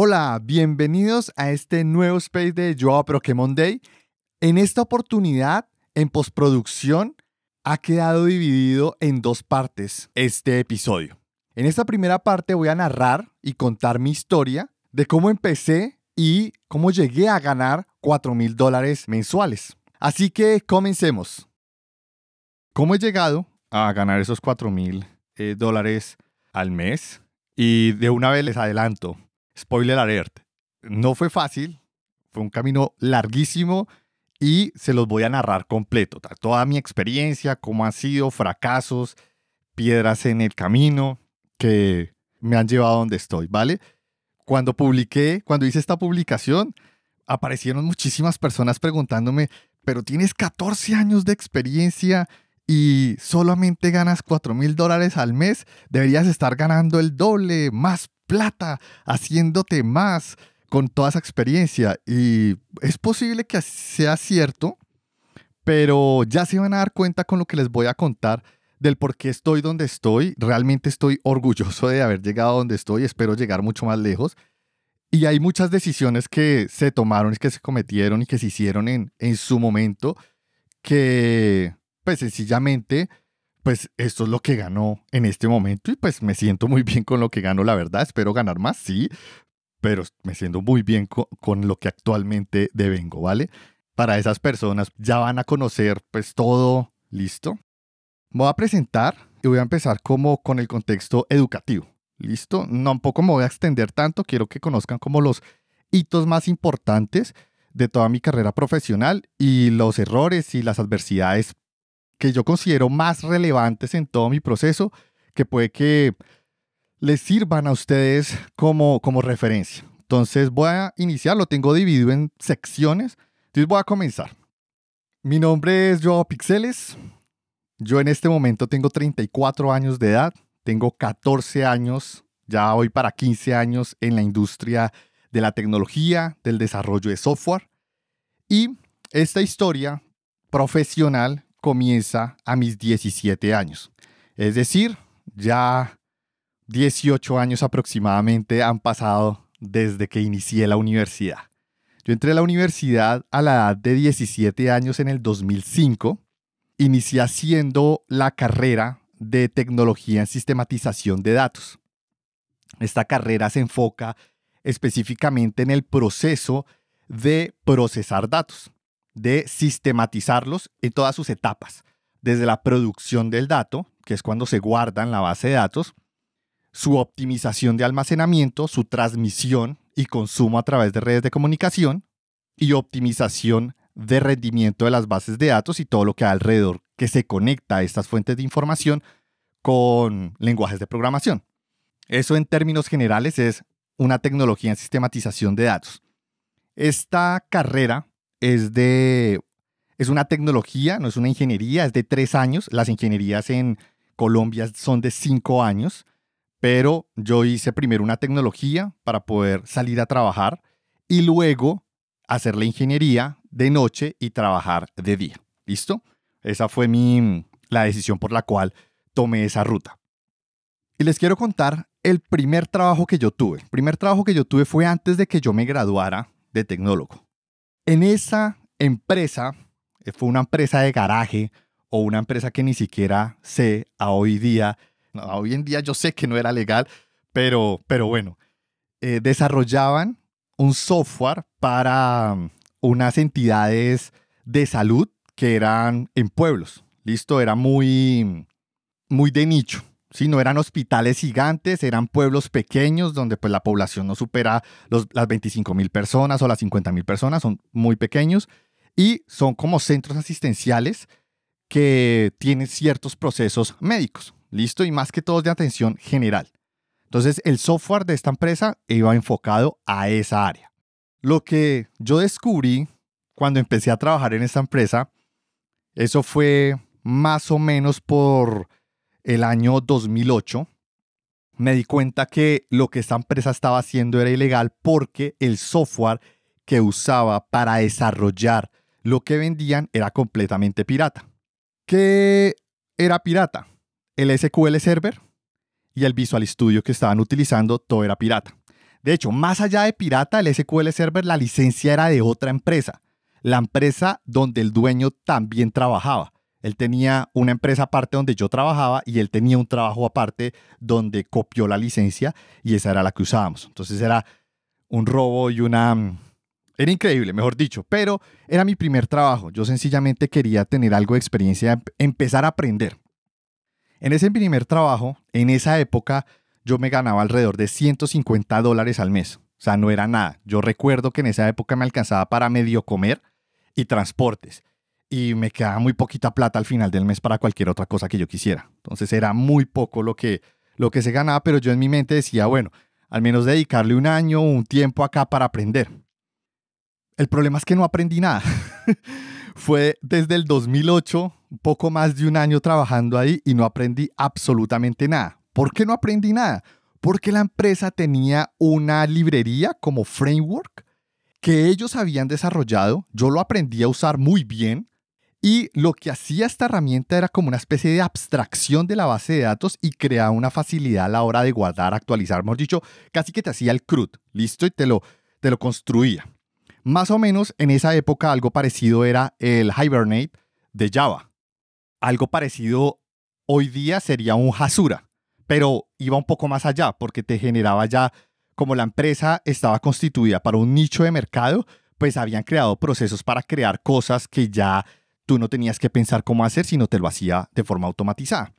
Hola, bienvenidos a este nuevo space de Joao Pokémon Day. En esta oportunidad, en postproducción, ha quedado dividido en dos partes este episodio. En esta primera parte voy a narrar y contar mi historia de cómo empecé y cómo llegué a ganar 4 mil dólares mensuales. Así que comencemos. ¿Cómo he llegado a ganar esos 4 mil eh, dólares al mes? Y de una vez les adelanto, spoiler alert, no fue fácil, fue un camino larguísimo y se los voy a narrar completo. Toda mi experiencia, cómo han sido fracasos, piedras en el camino que me han llevado a donde estoy, ¿vale? Cuando publiqué, cuando hice esta publicación, aparecieron muchísimas personas preguntándome, pero tienes 14 años de experiencia y solamente ganas 4 mil dólares al mes, deberías estar ganando el doble, más plata, haciéndote más con toda esa experiencia. Y es posible que sea cierto, pero ya se van a dar cuenta con lo que les voy a contar del por qué estoy donde estoy. Realmente estoy orgulloso de haber llegado donde estoy, espero llegar mucho más lejos. Y hay muchas decisiones que se tomaron, que se cometieron y que se hicieron en, en su momento que pues sencillamente, pues esto es lo que ganó en este momento y pues me siento muy bien con lo que gano, la verdad. Espero ganar más, sí, pero me siento muy bien con, lo que actualmente devengo, ¿vale? Para esas personas ya van a conocer pues todo listo. Voy a presentar y voy a empezar como con el contexto educativo. ¿Listo? No, tampoco me voy a extender tanto, quiero que conozcan como los hitos más importantes de toda mi carrera profesional y los errores y las adversidades que yo considero más relevantes en todo mi proceso, que puede que les sirvan a ustedes como, como referencia. Entonces voy a iniciar, lo tengo dividido en secciones. Entonces voy a comenzar. Mi nombre es Joao Pixeles. Yo en este momento tengo 34 años de edad. Tengo 14 años, ya voy para 15 años en la industria de la tecnología, del desarrollo de software. Y esta historia profesional comienza a mis 17 años. Es decir, ya 18 años aproximadamente han pasado desde que inicié la universidad. Yo entré a la universidad a la edad de 17 años en el 2005. Inicié haciendo la carrera de tecnología en sistematización de datos. Esta carrera se enfoca específicamente en el proceso de procesar datos de sistematizarlos en todas sus etapas, desde la producción del dato, que es cuando se guarda en la base de datos, su optimización de almacenamiento, su transmisión y consumo a través de redes de comunicación y optimización de rendimiento de las bases de datos y todo lo que hay alrededor que se conecta a estas fuentes de información con lenguajes de programación. Eso en términos generales es una tecnología en sistematización de datos. Esta carrera es de es una tecnología, no es una ingeniería, es de tres años. Las ingenierías en Colombia son de cinco años, pero yo hice primero una tecnología para poder salir a trabajar y luego hacer la ingeniería de noche y trabajar de día. ¿Listo? Esa fue mi, la decisión por la cual tomé esa ruta. Y les quiero contar el primer trabajo que yo tuve. El primer trabajo que yo tuve fue antes de que yo me graduara de tecnólogo. En esa empresa, eh, fue una empresa de garaje o una empresa que ni siquiera sé a hoy día, hoy en día yo sé que no era legal, pero, pero bueno, eh, desarrollaban un software para um, unas entidades de salud que eran en pueblos. Listo, era muy, muy de nicho. Sí, no eran hospitales gigantes, eran pueblos pequeños donde pues la población no supera las 25 mil personas o las 50 mil personas, son muy pequeños y son como centros asistenciales que tienen ciertos procesos médicos, listo, y más que todo de atención general. Entonces el software de esta empresa iba enfocado a esa área. Lo que yo descubrí cuando empecé a trabajar en esta empresa, eso fue más o menos por el año 2008, me di cuenta que lo que esta empresa estaba haciendo era ilegal porque el software que usaba para desarrollar lo que vendían era completamente pirata. ¿Qué era pirata? El SQL Server y el Visual Studio que estaban utilizando, todo era pirata. De hecho, más allá de pirata, el SQL Server, la licencia era de otra empresa, la empresa donde el dueño también trabajaba. Él tenía una empresa aparte donde yo trabajaba y él tenía un trabajo aparte donde copió la licencia y esa era la que usábamos. Entonces era un robo y una... Mm, era increíble, mejor dicho, pero era mi primer trabajo. Yo sencillamente quería tener algo de experiencia, em, empezar a aprender. En ese primer trabajo, en esa época, yo me ganaba alrededor de 150 dólares al mes. O sea, no era nada. Yo recuerdo que en esa época me alcanzaba para medio comer y transportes. Y me quedaba muy poquita plata al final del mes para cualquier otra cosa que yo quisiera. Entonces era muy poco lo que, lo que se ganaba, pero yo en mi mente decía, bueno, al menos dedicarle un año o un tiempo acá para aprender. El problema es que no aprendí nada. Fue desde el 2008, un poco más de un año trabajando ahí y no aprendí absolutamente nada. ¿Por qué no aprendí nada? Porque la empresa tenía una librería como framework que ellos habían desarrollado, yo lo aprendí a usar muy bien y lo que hacía esta herramienta era como una especie de abstracción de la base de datos y creaba una facilidad a la hora de guardar, actualizar, mejor dicho, casi que te hacía el CRUD, listo, y te lo, te lo construía. Más o menos en esa época algo parecido era el Hibernate de Java. Algo parecido hoy día sería un Hasura pero iba un poco más allá porque te generaba ya, como la empresa estaba constituida para un nicho de mercado, pues habían creado procesos para crear cosas que ya tú no tenías que pensar cómo hacer, sino te lo hacía de forma automatizada.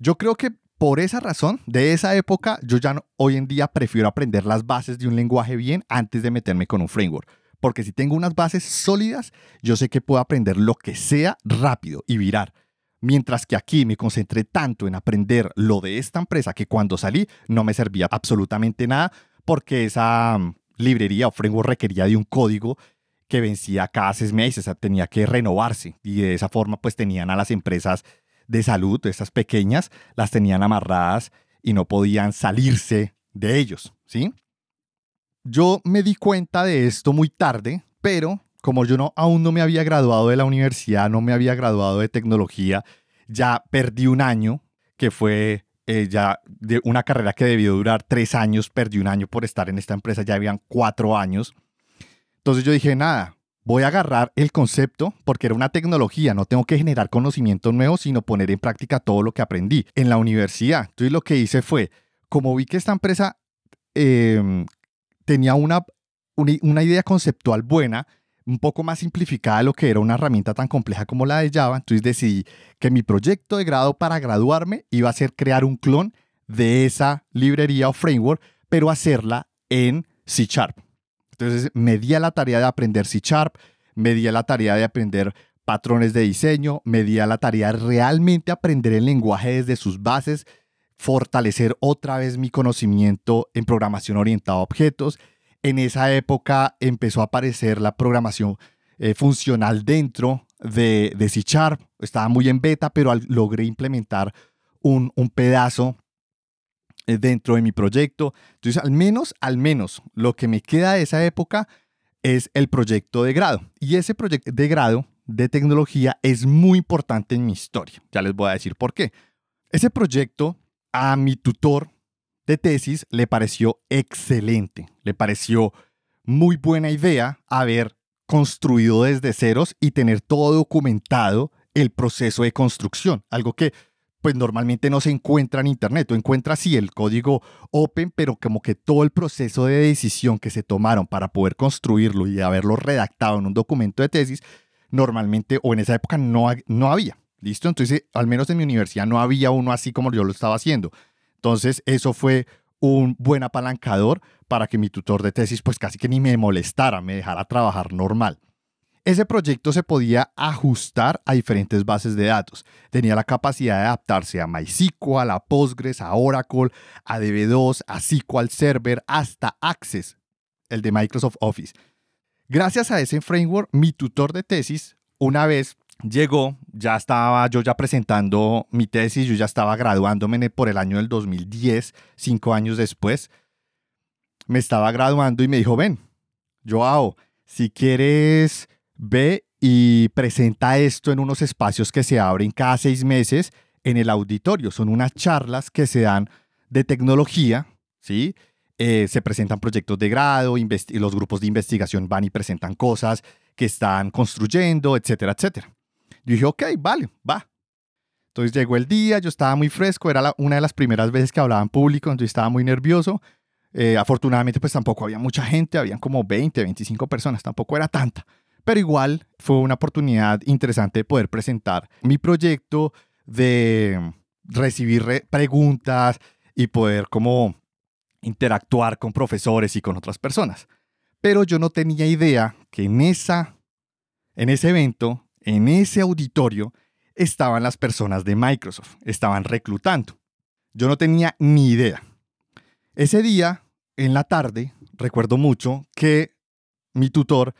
Yo creo que por esa razón, de esa época, yo ya hoy en día prefiero aprender las bases de un lenguaje bien antes de meterme con un framework. Porque si tengo unas bases sólidas, yo sé que puedo aprender lo que sea rápido y virar. Mientras que aquí me concentré tanto en aprender lo de esta empresa que cuando salí no me servía absolutamente nada porque esa mm, librería o framework requería de un código que vencía cada seis meses, o sea, tenía que renovarse y de esa forma pues tenían a las empresas de salud, estas pequeñas, las tenían amarradas y no podían salirse de ellos, ¿sí? Yo me di cuenta de esto muy tarde, pero como yo no, aún no me había graduado de la universidad, no me había graduado de tecnología, ya perdí un año, que fue eh, ya de una carrera que debió durar tres años, perdí un año por estar en esta empresa, ya habían cuatro años. Entonces yo dije, nada, voy a agarrar el concepto porque era una tecnología, no tengo que generar conocimiento nuevo, sino poner en práctica todo lo que aprendí en la universidad. Entonces lo que hice fue, como vi que esta empresa em, tenía una, una idea conceptual buena, un poco más simplificada de lo que era una herramienta tan compleja como la de Java, entonces decidí que mi proyecto de grado para graduarme iba a ser crear un clon de esa librería o framework, pero hacerla en C Sharp. Entonces me di a la tarea de aprender C Sharp, me di a la tarea de aprender patrones de diseño, me di a la tarea de realmente aprender el lenguaje desde sus bases, fortalecer otra vez mi conocimiento en programación orientada a objetos en esa época empezó a aparecer la programación eh, funcional dentro de, C Sharp. Estaba muy en beta, pero logré implementar un, pedazo dentro de mi proyecto. Entonces, al menos, al menos, lo que me queda de esa época es el proyecto de grado. Y ese proyecto de grado de tecnología es muy importante en mi historia. Ya les voy a decir por qué. Ese proyecto a mi tutor de tesis le pareció excelente, le pareció muy buena idea haber construido desde ceros y tener todo documentado el proceso de construcción, algo que pues normalmente no se encuentra en internet, o encuentra sí el código open, pero como que todo el proceso de decisión que se tomaron para poder construirlo y haberlo redactado en un documento de tesis, normalmente o en esa época no, no había. ¿Listo? Entonces, al menos en mi universidad no había uno así como yo lo estaba haciendo. Entonces, eso fue un buen apalancador para que mi tutor de tesis pues casi que ni me molestara, me dejara trabajar normal. Ese proyecto se podía ajustar a diferentes bases de datos. Tenía la capacidad de adaptarse a MySQL, a Postgres, a Oracle, a DB2, a SQL Server, hasta Access, el de Microsoft Office. Gracias a ese framework, mi tutor de tesis, una vez llegó, ya estaba yo ya presentando mi tesis, yo ya estaba graduándome por el año del 2010, cinco años después. Me estaba graduando y me dijo, ven, Joao, si quieres, ve y presenta esto en unos espacios que se abren cada seis meses en el auditorio. Son unas charlas que se dan de tecnología, ¿sí? eh, se presentan proyectos de grado, los grupos de investigación van y presentan cosas que están construyendo, etcétera, etcétera. Yo dije, ok, vale, va. Entonces llegó el día, yo estaba muy fresco, era una de las primeras veces que hablaba en público, entonces estaba muy nervioso. Eh, afortunadamente, pues tampoco había mucha gente, habían como 20, 25 personas, tampoco era tanta. Pero igual fue una oportunidad interesante de poder presentar mi proyecto, de recibir preguntas y poder como interactuar con profesores y con otras personas. Pero yo no tenía idea que en, esa, en ese evento, en ese auditorio, estaban las personas de Microsoft, estaban reclutando. Yo no tenía ni idea. Ese día, en la tarde, recuerdo mucho que mi tutor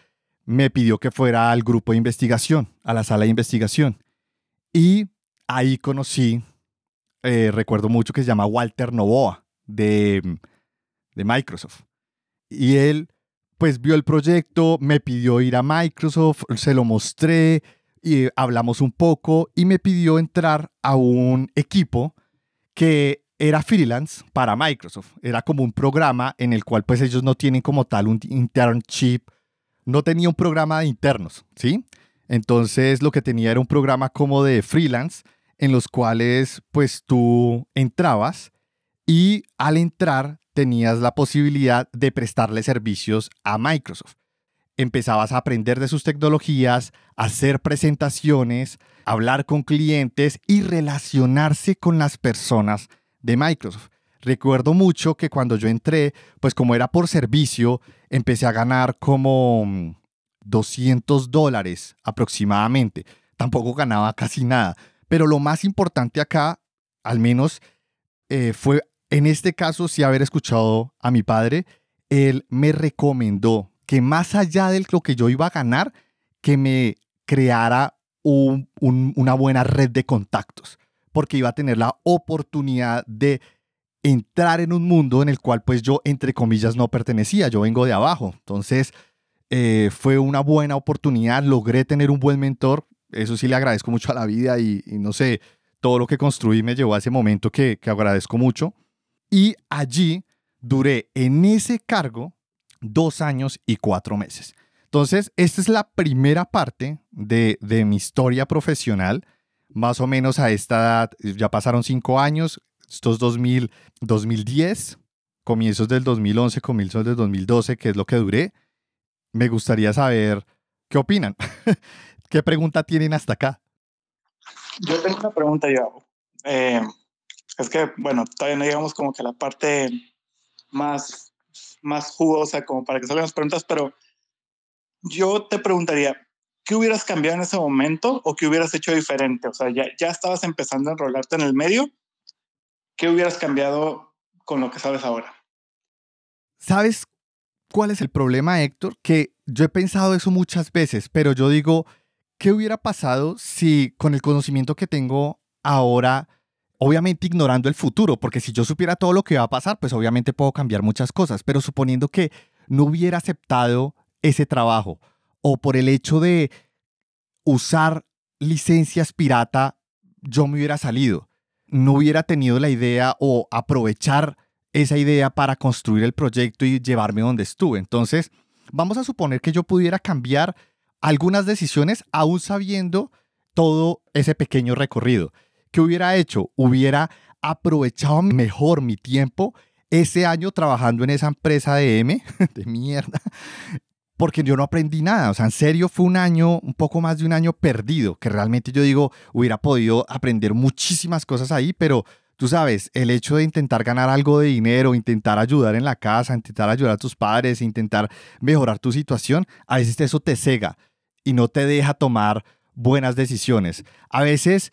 me pidió que fuera al grupo de investigación, a la sala de investigación. Y ahí conocí, eh, recuerdo mucho que se llama Walter Novoa, de de Microsoft. Y él pues vio el proyecto, me pidió ir a Microsoft, se lo mostré y hablamos un poco y me pidió entrar a un equipo que era freelance para Microsoft. Era como un programa en el cual pues ellos no tienen como tal un internship, no tenía un programa de internos, ¿sí? Entonces lo que tenía era un programa como de freelance en los cuales pues tú entrabas y al entrar tenías la posibilidad de prestarle servicios a Microsoft. Empezabas a aprender de sus tecnologías, hacer presentaciones, hablar con clientes y relacionarse con las personas de Microsoft. Recuerdo mucho que cuando yo entré, pues como era por servicio, empecé a ganar como 200 dólares aproximadamente. Tampoco ganaba casi nada. Pero lo más importante acá, al menos, eh, fue en este caso, sí haber escuchado a mi padre, él me recomendó que más allá de lo que yo iba a ganar, que me creara una buena red de contactos, porque iba a tener la oportunidad de entrar en un mundo en el cual pues yo, entre comillas, no pertenecía, yo vengo de abajo. Entonces, eh, fue una buena oportunidad, logré tener un buen mentor, eso sí le agradezco mucho a la vida y, no sé, todo lo que construí me llevó a ese momento que, que agradezco mucho. Y allí duré en ese cargo dos años y cuatro meses. Entonces, esta es la primera parte de, mi historia profesional. Más o menos a esta edad, ya pasaron cinco años, estos 2000, 2010, comienzos del 2011, comienzos del 2012, que es lo que duré. Me gustaría saber qué opinan. ¿Qué pregunta tienen hasta acá? Yo tengo una pregunta, yo. Eh, es que, bueno, todavía no llegamos como que a la parte más, más jugosa como para que salgan las preguntas, pero yo te preguntaría, ¿qué hubieras cambiado en ese momento o qué hubieras hecho diferente? O sea, ya, ya estabas empezando a enrolarte en el medio, ¿qué hubieras cambiado con lo que sabes ahora? ¿Sabes cuál es el problema, Héctor? Que yo he pensado eso muchas veces, pero yo digo, ¿qué hubiera pasado si con el conocimiento que tengo ahora obviamente ignorando el futuro, porque si yo supiera todo lo que va a pasar, pues obviamente puedo cambiar muchas cosas, pero suponiendo que no hubiera aceptado ese trabajo o por el hecho de usar licencias pirata, yo me hubiera salido, no hubiera tenido la idea o aprovechar esa idea para construir el proyecto y llevarme donde estuve. Entonces, vamos a suponer que yo pudiera cambiar algunas decisiones aún sabiendo todo ese pequeño recorrido. ¿qué hubiera hecho? Hubiera aprovechado mejor mi tiempo ese año trabajando en esa empresa de M, de mierda, porque yo no aprendí nada. O sea, en serio fue un año, un poco más de un año perdido, que realmente yo digo, hubiera podido aprender muchísimas cosas ahí, pero tú sabes, el hecho de intentar ganar algo de dinero, intentar ayudar en la casa, intentar ayudar a tus padres, intentar mejorar tu situación, a veces eso te cega y no te deja tomar buenas decisiones. A veces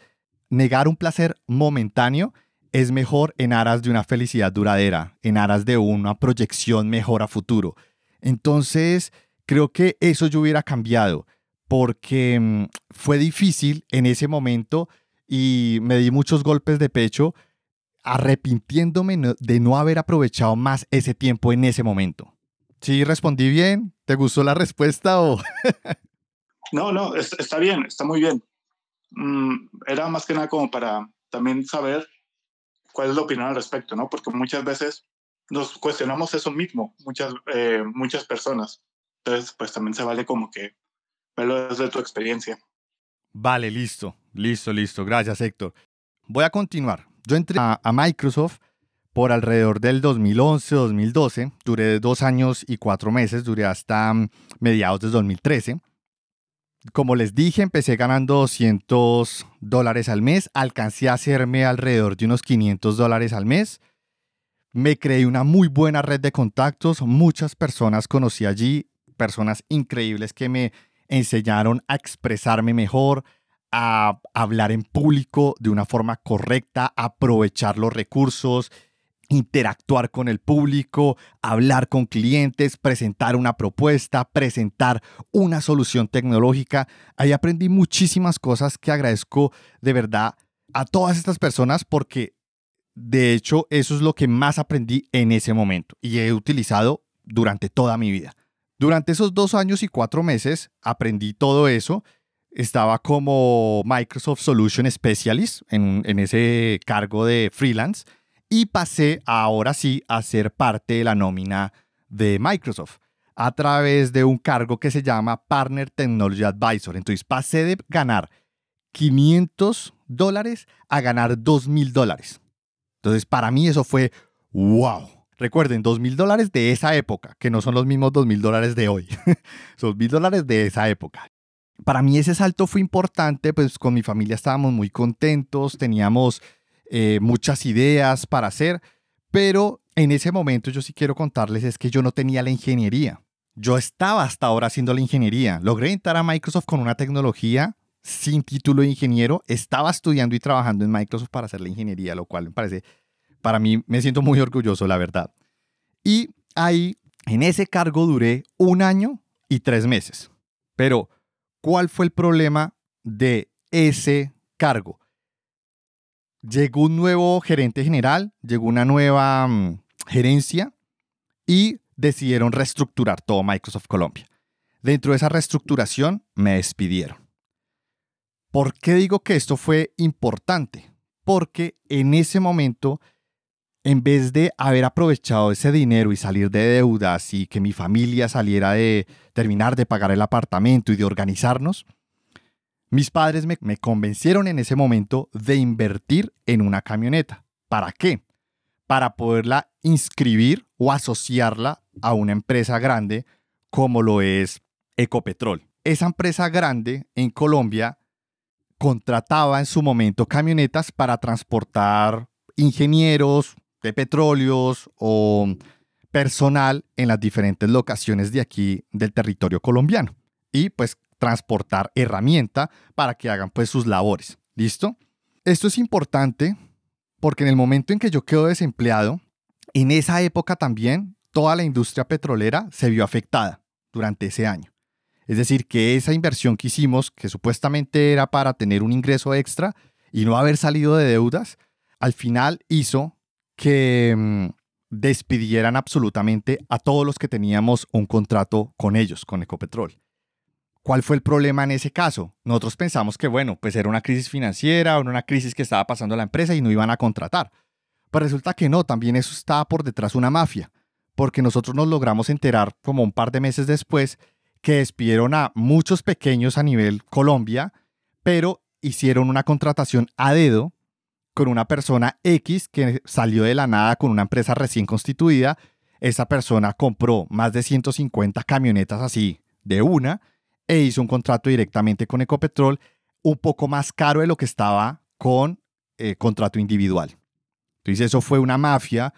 negar un placer momentáneo es mejor en aras de una felicidad duradera, en aras de una proyección mejor a futuro. Entonces, creo que eso yo hubiera cambiado porque mm, fue difícil en ese momento y me di muchos golpes de pecho arrepintiéndome de no haber aprovechado más ese tiempo en ese momento. ¿Sí respondí bien? ¿Te gustó la respuesta o...? no, no, está bien, está muy bien. Mm, era más que nada como para también saber cuál es la opinión al respecto, ¿no? Porque muchas veces nos cuestionamos eso mismo, muchas, eh, muchas personas. Entonces, pues también se vale como que verlo desde tu experiencia. Vale, listo, listo, listo. Gracias, Héctor. Voy a continuar. Yo entré a, a Microsoft por alrededor del 2011-2012. Duré dos años y cuatro meses, duré hasta mm, mediados de 2013. Como les dije, empecé ganando 200 dólares al mes, alcancé a hacerme alrededor de unos 500 dólares al mes. Me creé una muy buena red de contactos, muchas personas conocí allí, personas increíbles que me enseñaron a expresarme mejor, a hablar en público de una forma correcta, aprovechar los recursos, interactuar con el público, hablar con clientes, presentar una propuesta, presentar una solución tecnológica. Ahí aprendí muchísimas cosas que agradezco de verdad a todas estas personas porque de hecho eso es lo que más aprendí en ese momento y he utilizado durante toda mi vida. Durante esos dos años y cuatro meses aprendí todo eso. Estaba como Microsoft Solution Specialist en, ese cargo de freelance y pasé ahora sí a ser parte de la nómina de Microsoft a través de un cargo que se llama Partner Technology Advisor. Entonces pasé de ganar 500 dólares a ganar 2.000 dólares. Entonces para mí eso fue wow. Recuerden, 2.000 dólares de esa época, que no son los mismos 2.000 dólares de hoy. son 1.000 dólares de esa época. Para mí ese salto fue importante, pues con mi familia estábamos muy contentos, teníamos eh, muchas ideas para hacer, pero en ese momento yo sí quiero contarles es que yo no tenía la ingeniería. Yo estaba hasta ahora haciendo la ingeniería. Logré entrar a Microsoft con una tecnología sin título de ingeniero. Estaba estudiando y trabajando en Microsoft para hacer la ingeniería, lo cual me parece, para mí me siento muy orgulloso, la verdad. Y ahí, en ese cargo duré un año y tres meses. Pero, ¿cuál fue el problema de ese cargo? llegó un nuevo gerente general, llegó una nueva mm, gerencia y decidieron reestructurar todo Microsoft Colombia. Dentro de esa reestructuración me despidieron. ¿Por qué digo que esto fue importante? Porque en ese momento, en vez de haber aprovechado ese dinero y salir de deudas y que mi familia saliera de terminar de pagar el apartamento y de organizarnos, mis padres me, convencieron en ese momento de invertir en una camioneta. ¿Para qué? Para poderla inscribir o asociarla a una empresa grande como lo es Ecopetrol. Esa empresa grande en Colombia contrataba en su momento camionetas para transportar ingenieros de petróleos o personal en las diferentes locaciones de aquí del territorio colombiano. Y pues transportar herramienta para que hagan pues sus labores. ¿Listo? Esto es importante porque en el momento en que yo quedo desempleado, en esa época también toda la industria petrolera se vio afectada durante ese año. Es decir, que esa inversión que hicimos, que supuestamente era para tener un ingreso extra y no haber salido de deudas, al final hizo que mm, despidieran absolutamente a todos los que teníamos un contrato con ellos, con Ecopetrol. ¿Cuál fue el problema en ese caso? Nosotros pensamos que, bueno, pues era una crisis financiera o una crisis que estaba pasando la empresa y no iban a contratar. Pero resulta que no, también eso estaba por detrás una mafia, porque nosotros nos logramos enterar como un par de meses después que despidieron a muchos pequeños a nivel Colombia, pero hicieron una contratación a dedo con una persona X que salió de la nada con una empresa recién constituida. Esa persona compró más de 150 camionetas así de una e hizo un contrato directamente con Ecopetrol un poco más caro de lo que estaba con eh, contrato individual. Entonces eso fue una mafia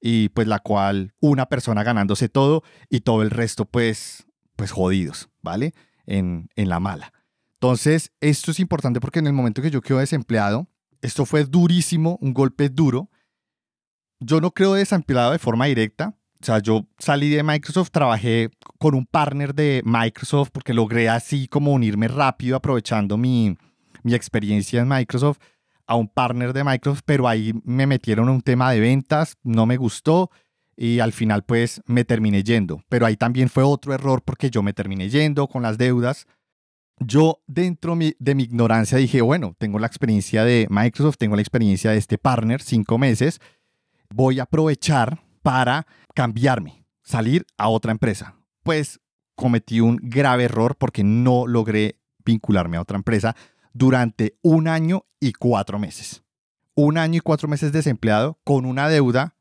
y pues la cual una persona ganándose todo y todo el resto pues, pues jodidos, ¿vale? En, en la mala. Entonces esto es importante porque en el momento que yo quedo desempleado, esto fue durísimo, un golpe duro. Yo no creo desempleado de forma directa, o sea, yo salí de Microsoft, trabajé con un partner de Microsoft porque logré así como unirme rápido aprovechando mi, mi experiencia en Microsoft a un partner de Microsoft, pero ahí me metieron un tema de ventas, no me gustó y al final pues me terminé yendo. Pero ahí también fue otro error porque yo me terminé yendo con las deudas. Yo dentro de mi ignorancia dije, bueno, tengo la experiencia de Microsoft, tengo la experiencia de este partner, cinco meses, voy a aprovechar para cambiarme, salir a otra empresa. Pues cometí un grave error porque no logré vincularme a otra empresa durante un año y cuatro meses. Un año y cuatro meses desempleado con una deuda,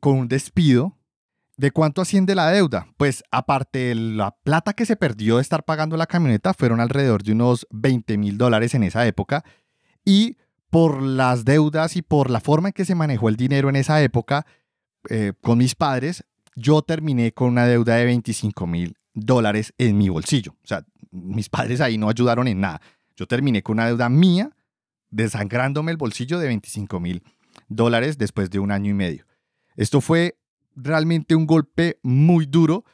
con un despido. ¿De cuánto asciende la deuda? Pues aparte de la plata que se perdió de estar pagando la camioneta, fueron alrededor de unos 20 mil dólares en esa época. Y por las deudas y por la forma en que se manejó el dinero en esa época eh, con mis padres, yo terminé con una deuda de 25 mil dólares en mi bolsillo. O sea, mis padres ahí no ayudaron en nada. Yo terminé con una deuda mía, desangrándome el bolsillo de 25 mil dólares después de un año y medio. Esto fue realmente un golpe muy duro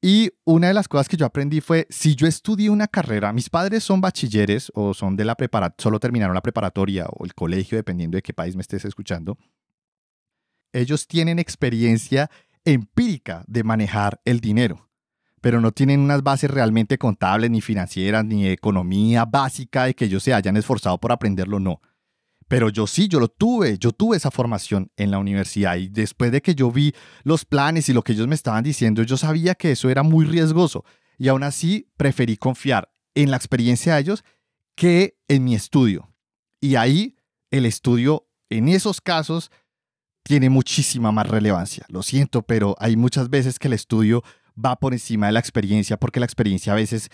y una de las cosas que yo aprendí fue, si yo estudié una carrera, mis padres son bachilleres o son de la preparatoria, solo terminaron la preparatoria o el colegio, dependiendo de qué país me estés escuchando, ellos tienen experiencia empírica de manejar el dinero pero no tienen unas bases realmente contables, ni financieras, ni economía básica de que ellos se hayan esforzado por aprenderlo, no. Pero yo sí, yo lo tuve, yo tuve esa formación en la universidad y después de que yo vi los planes y lo que ellos me estaban diciendo, yo sabía que eso era muy riesgoso y aún así preferí confiar en la experiencia de ellos que en mi estudio. Y ahí el estudio en esos casos tiene muchísima más relevancia. Lo siento, pero hay muchas veces que el estudio va por encima de la experiencia, porque la experiencia a veces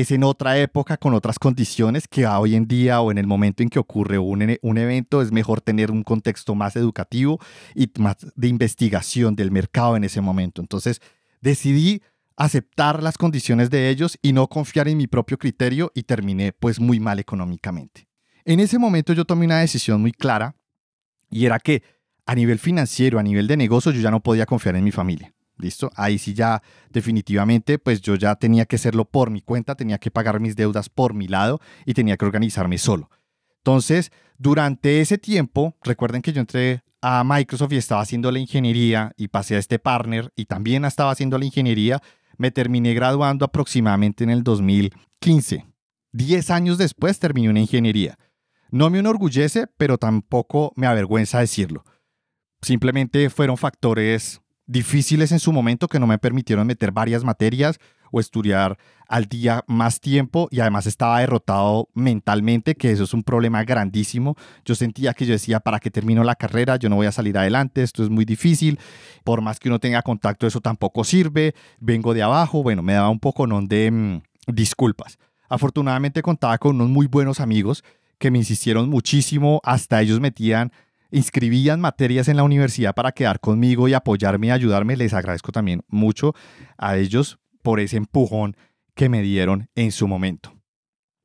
es en otra época, con otras condiciones, que hoy en día o en el momento en que ocurre un, un evento es mejor tener un contexto más educativo y más de investigación del mercado en ese momento. Entonces decidí aceptar las condiciones de ellos y no confiar en mi propio criterio y terminé pues muy mal económicamente. En ese momento yo tomé una decisión muy clara y era que a nivel financiero, a nivel de negocio, yo ya no podía confiar en mi familia. ¿Listo? Ahí sí ya definitivamente, pues yo ya tenía que hacerlo por mi cuenta, tenía que pagar mis deudas por mi lado y tenía que organizarme solo. Entonces, durante ese tiempo, recuerden que yo entré a Microsoft y estaba haciendo la ingeniería y pasé a este partner y también estaba haciendo la ingeniería, me terminé graduando aproximadamente en el 2015. Diez años después terminé una ingeniería. No me enorgullece, pero tampoco me avergüenza decirlo. Simplemente fueron factores difíciles en su momento que no me permitieron meter varias materias o estudiar al día más tiempo y además estaba derrotado mentalmente, que eso es un problema grandísimo. Yo sentía que yo decía, ¿para qué termino la carrera? Yo no voy a salir adelante, esto es muy difícil, por más que uno tenga contacto, eso tampoco sirve, vengo de abajo, bueno, me daba un poco ¿no? de mm, disculpas. Afortunadamente contaba con unos muy buenos amigos que me insistieron muchísimo, hasta ellos metían inscribían materias en la universidad para quedar conmigo y apoyarme y ayudarme. Les agradezco también mucho a ellos por ese empujón que me dieron en su momento.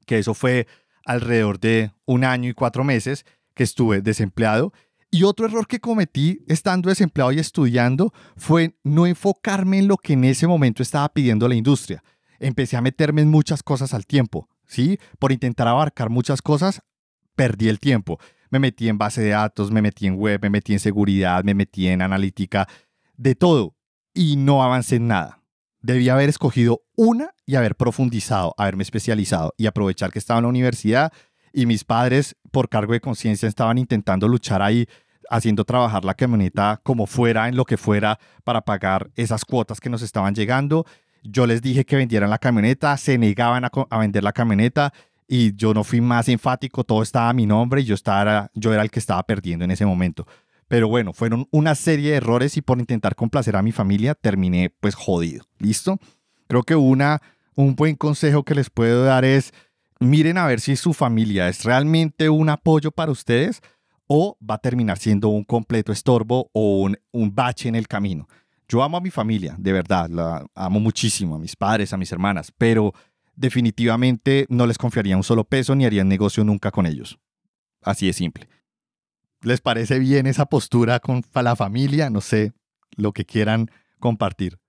Que eso fue alrededor de un año y cuatro meses que estuve desempleado. Y otro error que cometí estando desempleado y estudiando fue no enfocarme en lo que en ese momento estaba pidiendo la industria. Empecé a meterme en muchas cosas al tiempo, ¿sí? Por intentar abarcar muchas cosas, perdí el tiempo me metí en base de datos, me metí en web, me metí en seguridad, me metí en analítica, de todo, y no avancé en nada. Debía haber escogido una y haber profundizado, haberme especializado y aprovechar que estaba en la universidad y mis padres, por cargo de conciencia, estaban intentando luchar ahí, haciendo trabajar la camioneta como fuera, en lo que fuera, para pagar esas cuotas que nos estaban llegando. Yo les dije que vendieran la camioneta, se negaban a, a vender la camioneta y yo no fui más enfático, todo estaba a mi nombre y yo, estaba, yo era el que estaba perdiendo en ese momento. Pero bueno, fueron una serie de errores y por intentar complacer a mi familia terminé pues jodido. ¿Listo? Creo que una, un buen consejo que les puedo dar es miren a ver si su familia es realmente un apoyo para ustedes o va a terminar siendo un completo estorbo o un, un bache en el camino. Yo amo a mi familia, de verdad, la amo muchísimo, a mis padres, a mis hermanas, pero definitivamente no les confiaría un solo peso ni haría negocio nunca con ellos. Así de simple. ¿Les parece bien esa postura con la familia? No sé, lo que quieran compartir.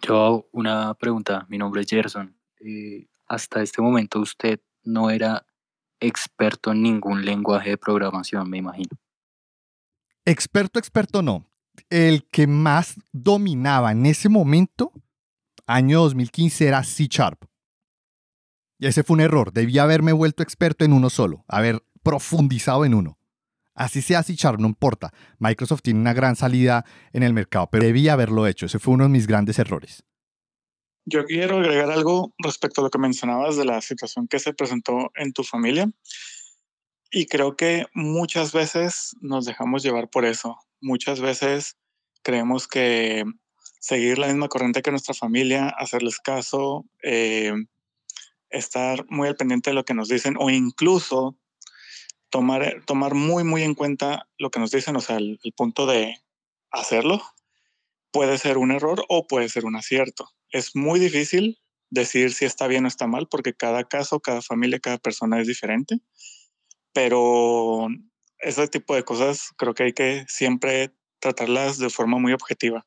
Yo una pregunta, mi nombre es Gerson. Eh, hasta este momento usted no era experto en ningún lenguaje de programación, me imagino. Experto, experto no. El que más dominaba en ese momento año 2015 era C Sharp. Y ese fue un error. Debía haberme vuelto experto en uno solo, haber profundizado en uno. Así sea si Char, no importa. Microsoft tiene una gran salida en el mercado, pero debía haberlo hecho. Ese fue uno de mis grandes errores. Yo quiero agregar algo respecto a lo que mencionabas de la situación que se presentó en tu familia. Y creo que muchas veces nos dejamos llevar por eso. Muchas veces creemos que seguir la misma corriente que nuestra familia, hacerles caso, eh, estar muy al pendiente de lo que nos dicen o incluso tomar, tomar muy, muy en cuenta lo que nos dicen, o sea, el, el punto de hacerlo, puede ser un error o puede ser un acierto. Es muy difícil decir si está bien o está mal porque cada caso, cada familia, cada persona es diferente pero ese tipo de cosas creo que hay que siempre tratarlas de forma muy objetiva.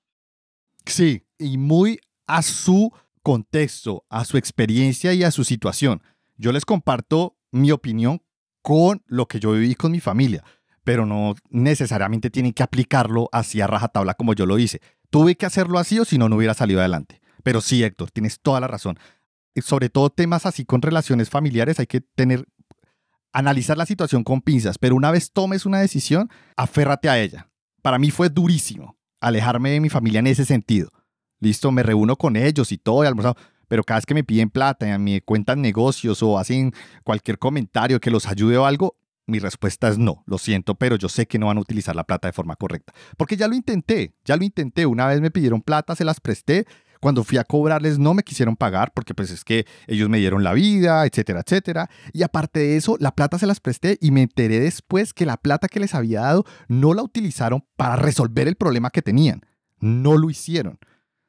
Sí, y muy a su contexto, a su experiencia y a su situación. Yo les comparto mi opinión con lo que yo viví con mi familia, pero no necesariamente tienen que aplicarlo así a rajatabla como yo lo hice. Tuve que hacerlo así o si no, no hubiera salido adelante. Pero sí, Héctor, tienes toda la razón. Sobre todo temas así con relaciones familiares hay que tener analizar la situación con pinzas, pero una vez tomes una decisión, aférrate a ella. Para mí fue durísimo alejarme de mi familia en ese sentido. Listo, me reúno con ellos y todo, pero cada vez que me piden plata, me cuentan negocios o hacen cualquier comentario que los ayude o algo, mi respuesta es no, lo siento, pero yo sé que no van a utilizar la plata de forma correcta. Porque ya lo intenté, ya lo intenté. Una vez me pidieron plata, se las presté cuando fui a cobrarles no me quisieron pagar porque pues es que ellos me dieron la vida, etcétera, etcétera. Y aparte de eso, la plata se las presté y me enteré después que la plata que les había dado no la utilizaron para resolver el problema que tenían. No lo hicieron.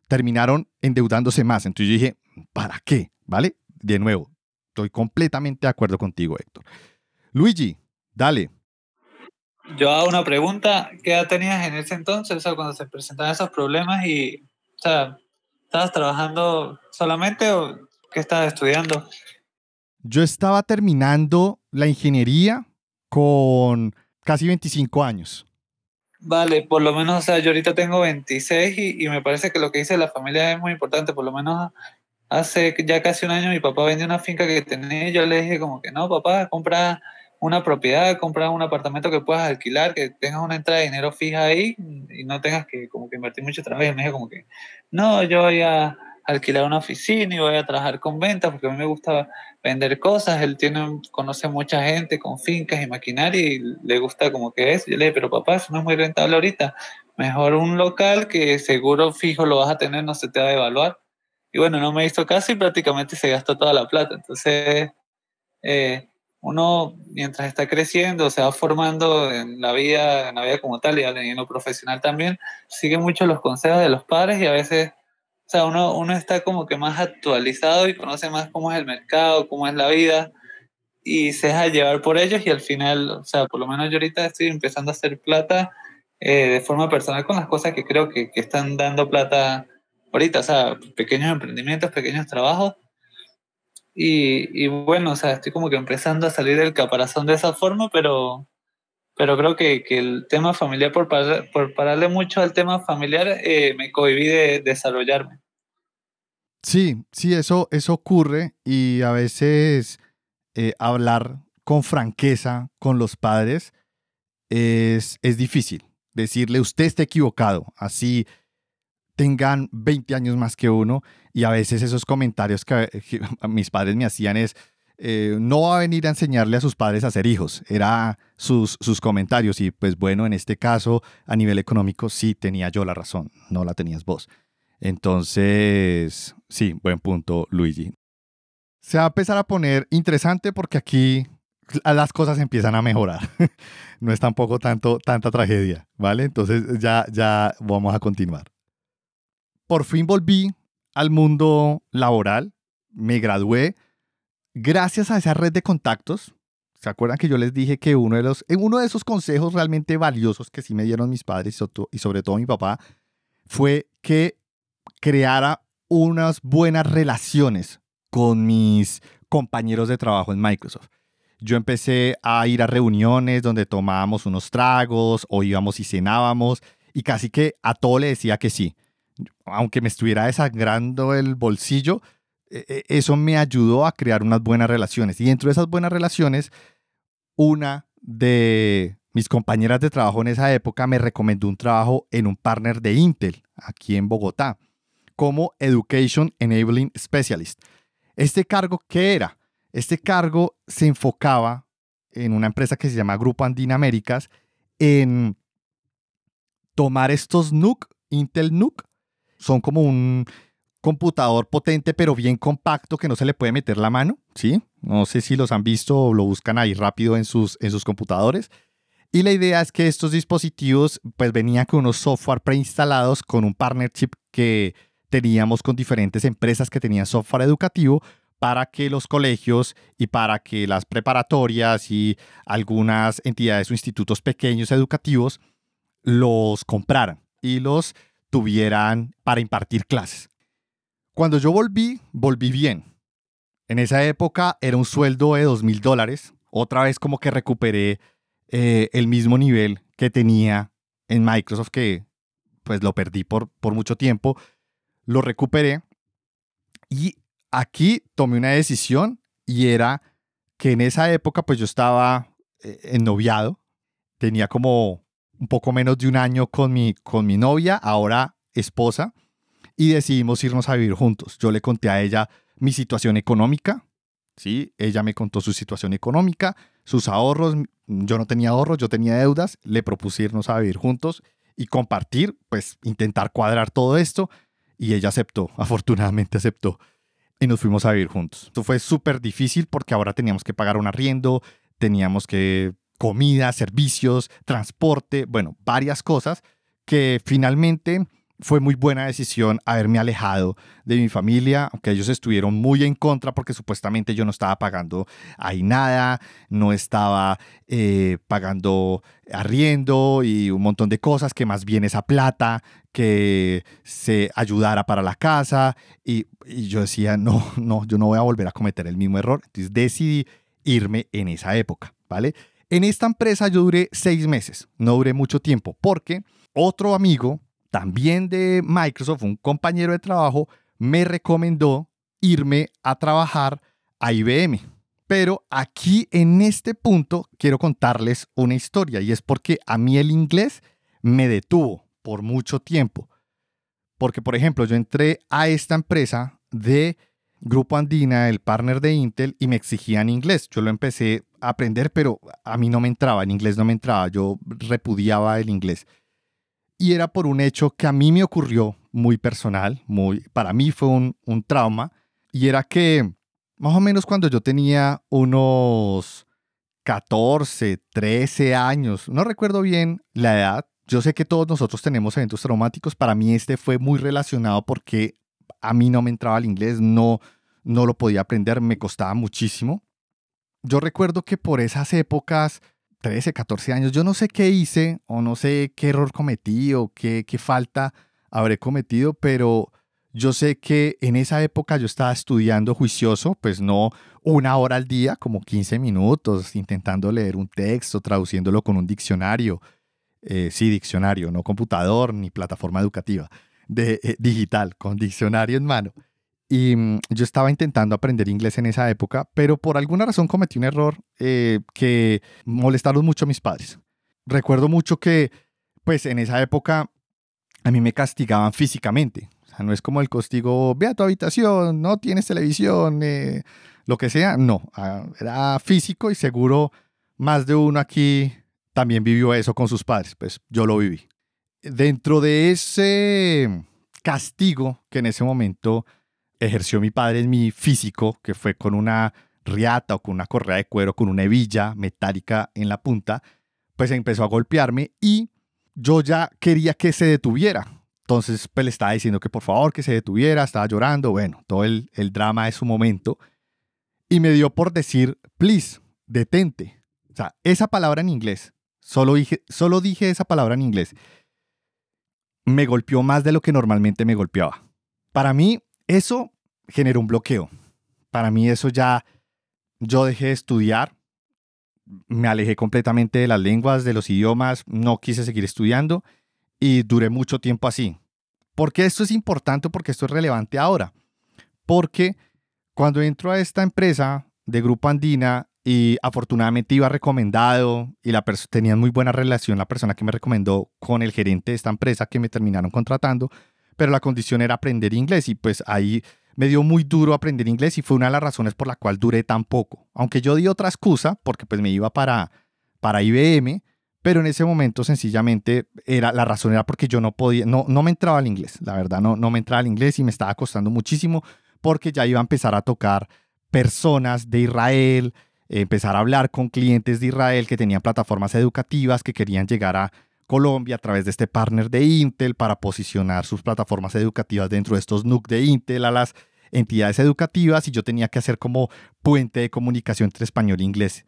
Terminaron endeudándose más. Entonces yo dije, ¿para qué? ¿Vale? De nuevo, estoy completamente de acuerdo contigo, Héctor. Luigi, dale. Yo hago una pregunta. ¿Qué tenías en ese entonces, o sea, cuando se presentaban esos problemas? Y, o sea, ¿Estabas trabajando solamente o qué estabas estudiando? Yo estaba terminando la ingeniería con casi 25 años. Vale, por lo menos, o sea, yo ahorita tengo 26 y, y, me parece que lo que dice la familia es muy importante. Por lo menos hace ya casi un año mi papá vendió una finca que tenía y yo le dije como que no, papá, compra una propiedad, comprar un apartamento que puedas alquilar, que tengas una entrada de dinero fija ahí y no tengas que como que invertir mucho trabajo. Y me dijo como que, no, yo voy a alquilar una oficina y voy a trabajar con ventas porque a mí me gusta vender cosas. Él tiene, conoce mucha gente con fincas y maquinaria y le gusta como que es. Yo le dije, pero papá, eso no es muy rentable ahorita. Mejor un local que seguro fijo lo vas a tener, no se te va a evaluar. Y bueno, no me hizo caso y prácticamente se gastó toda la plata. Entonces, eh, uno mientras está creciendo, se va formando en la vida, en la vida como tal y en lo profesional también, sigue mucho los consejos de los padres y a veces, o sea, uno, uno está como que más actualizado y conoce más cómo es el mercado, cómo es la vida y se deja llevar por ellos y al final, o sea, por lo menos yo ahorita estoy empezando a hacer plata eh, de forma personal con las cosas que creo que, que están dando plata ahorita, o sea, pequeños emprendimientos, pequeños trabajos y, bueno, o sea, estoy como que empezando a salir del caparazón de esa forma, pero, pero creo que, que el tema familiar, por, por pararle mucho al tema familiar, eh, me cohibí de, desarrollarme. Sí, sí, eso, eso ocurre y a veces eh, hablar con franqueza con los padres es, es difícil. Decirle, usted está equivocado, así tengan 20 años más que uno y a veces esos comentarios que, mis padres me hacían es, eh, no va a venir a enseñarle a sus padres a ser hijos, era sus, sus comentarios y pues bueno, en este caso a nivel económico sí tenía yo la razón, no la tenías vos. Entonces, sí, buen punto, Luigi. Se va a empezar a poner interesante porque aquí las cosas empiezan a mejorar. no es tampoco tanto, tanta tragedia, ¿vale? Entonces ya, ya vamos a continuar por fin volví al mundo laboral, me gradué gracias a esa red de contactos. ¿Se acuerdan que yo les dije que uno de, los, uno de esos consejos realmente valiosos que sí me dieron mis padres y sobre todo mi papá fue que creara unas buenas relaciones con mis compañeros de trabajo en Microsoft. Yo empecé a ir a reuniones donde tomábamos unos tragos o íbamos y cenábamos y casi que a todo le decía que sí aunque me estuviera desangrando el bolsillo, e, e, eso me ayudó a crear unas buenas relaciones. Y dentro de esas buenas relaciones, una de, mis compañeras de trabajo en esa época me recomendó un trabajo en un partner de Intel, aquí en Bogotá, como Education Enabling Specialist. Este cargo, ¿qué era? Este cargo se enfocaba en una empresa que se llama Grupo Andina Américas en tomar estos NUC, Intel NUC, son como un computador potente pero bien compacto que no se le puede meter la mano, ¿sí? No sé si los han visto o lo buscan ahí rápido en sus, en sus computadores. Y la idea es que estos dispositivos pues venían con unos software preinstalados con un partnership que teníamos con diferentes empresas que tenían software educativo para que los colegios y para que las preparatorias y algunas entidades o institutos pequeños educativos los compraran y los tuvieran para impartir clases. Cuando yo volví, volví bien. En esa época era un sueldo de dos mil dólares. Otra vez como que recuperé eh, el mismo nivel que tenía en Microsoft, que pues lo perdí por, por mucho tiempo. Lo recuperé y aquí tomé una decisión y era que en esa época pues yo estaba eh, ennoviado. Tenía como un poco menos de un año con mi, con mi novia, ahora esposa, y decidimos irnos a vivir juntos. Yo le conté a ella mi situación económica, ¿sí? Ella me contó su situación económica, sus ahorros, yo no tenía ahorros, yo tenía deudas, le propuse irnos a vivir juntos y compartir, pues intentar cuadrar todo esto, y ella aceptó, afortunadamente aceptó, y nos fuimos a vivir juntos. Esto fue súper difícil porque ahora teníamos que pagar un arriendo, teníamos que comida, servicios, transporte, bueno, varias cosas que finalmente fue muy buena decisión haberme alejado de mi familia, aunque ellos estuvieron muy en contra porque supuestamente yo no estaba pagando ahí nada, no estaba eh, pagando arriendo y un montón de cosas, que más bien esa plata que se ayudara para la casa. Y, y yo decía, no, no, yo no voy a volver a cometer el mismo error. Entonces decidí irme en esa época, ¿vale? En esta empresa yo duré seis meses, no duré mucho tiempo, porque otro amigo, también de Microsoft, un compañero de trabajo, me recomendó irme a trabajar a IBM. Pero aquí en este punto quiero contarles una historia y es porque a mí el inglés me detuvo por mucho tiempo. Porque, por ejemplo, yo entré a esta empresa de Grupo Andina, el partner de Intel, y me exigían inglés. Yo lo empecé a aprender, pero a mí no me entraba, en inglés no me entraba, yo repudiaba el inglés. Y era por un hecho que a mí me ocurrió muy personal, muy, para mí fue un, un trauma, y era que más o menos cuando yo tenía unos 14, 13 años, no recuerdo bien la edad, yo sé que todos nosotros tenemos eventos traumáticos, para mí este fue muy relacionado porque a mí no me entraba el inglés, no, no lo podía aprender, me costaba muchísimo. Yo recuerdo que por esas épocas, 13, 14 años, yo no sé qué hice o no sé qué error cometí o qué, qué falta habré cometido, pero yo sé que en esa época yo estaba estudiando juicioso, pues no una hora al día, como 15 minutos, intentando leer un texto, traduciéndolo con un diccionario. Eh, sí, diccionario, no computador ni plataforma educativa de, eh, digital, con diccionario en mano. Y mm, yo estaba intentando aprender inglés en esa época, pero por alguna razón cometí un error eh, que molestaron mucho a mis padres. Recuerdo mucho que, pues en esa época, a mí me castigaban físicamente. O sea, no es como el castigo, ve a tu habitación, no tienes televisión, eh, lo que sea. No, ah, era físico y seguro más de uno aquí también vivió eso con sus padres. Pues yo lo viví dentro de ese castigo que en ese momento ejerció mi padre en mi físico, que fue con una riata o con una correa de cuero, con una hebilla metálica en la punta, pues empezó a golpearme y yo ya quería que se detuviera. Entonces, pues le estaba diciendo que por favor que se detuviera, estaba llorando, bueno, todo el, el drama de su momento. Y me dio por decir, please, detente. O sea, esa palabra en inglés, solo dije, solo dije esa palabra en inglés me golpeó más de lo que normalmente me golpeaba. Para mí, eso generó un bloqueo. Para mí, eso ya, yo dejé de estudiar, me alejé completamente de las lenguas, de los idiomas, no quise seguir estudiando y duré mucho tiempo así. ¿Por qué esto es importante? Porque esto es relevante ahora. Porque cuando entro a esta empresa de Grupo Andina y afortunadamente iba recomendado y la tenían muy buena relación la persona que me recomendó con el gerente de esta empresa que me terminaron contratando, pero la condición era aprender inglés y pues ahí me dio muy duro aprender inglés y fue una de las razones por la cual duré tan poco. Aunque yo di otra excusa porque pues me iba para, para IBM, pero en ese momento sencillamente era la razón era porque yo no podía, no, no me entraba al inglés, la verdad no, no me entraba al inglés y me estaba costando muchísimo porque ya iba a empezar a tocar personas de Israel, empezar a hablar con clientes de Israel que tenían plataformas educativas que querían llegar a Colombia a través de este partner de Intel para posicionar sus plataformas educativas dentro de estos NUC de Intel a las entidades educativas y yo tenía que hacer como puente de comunicación entre español e inglés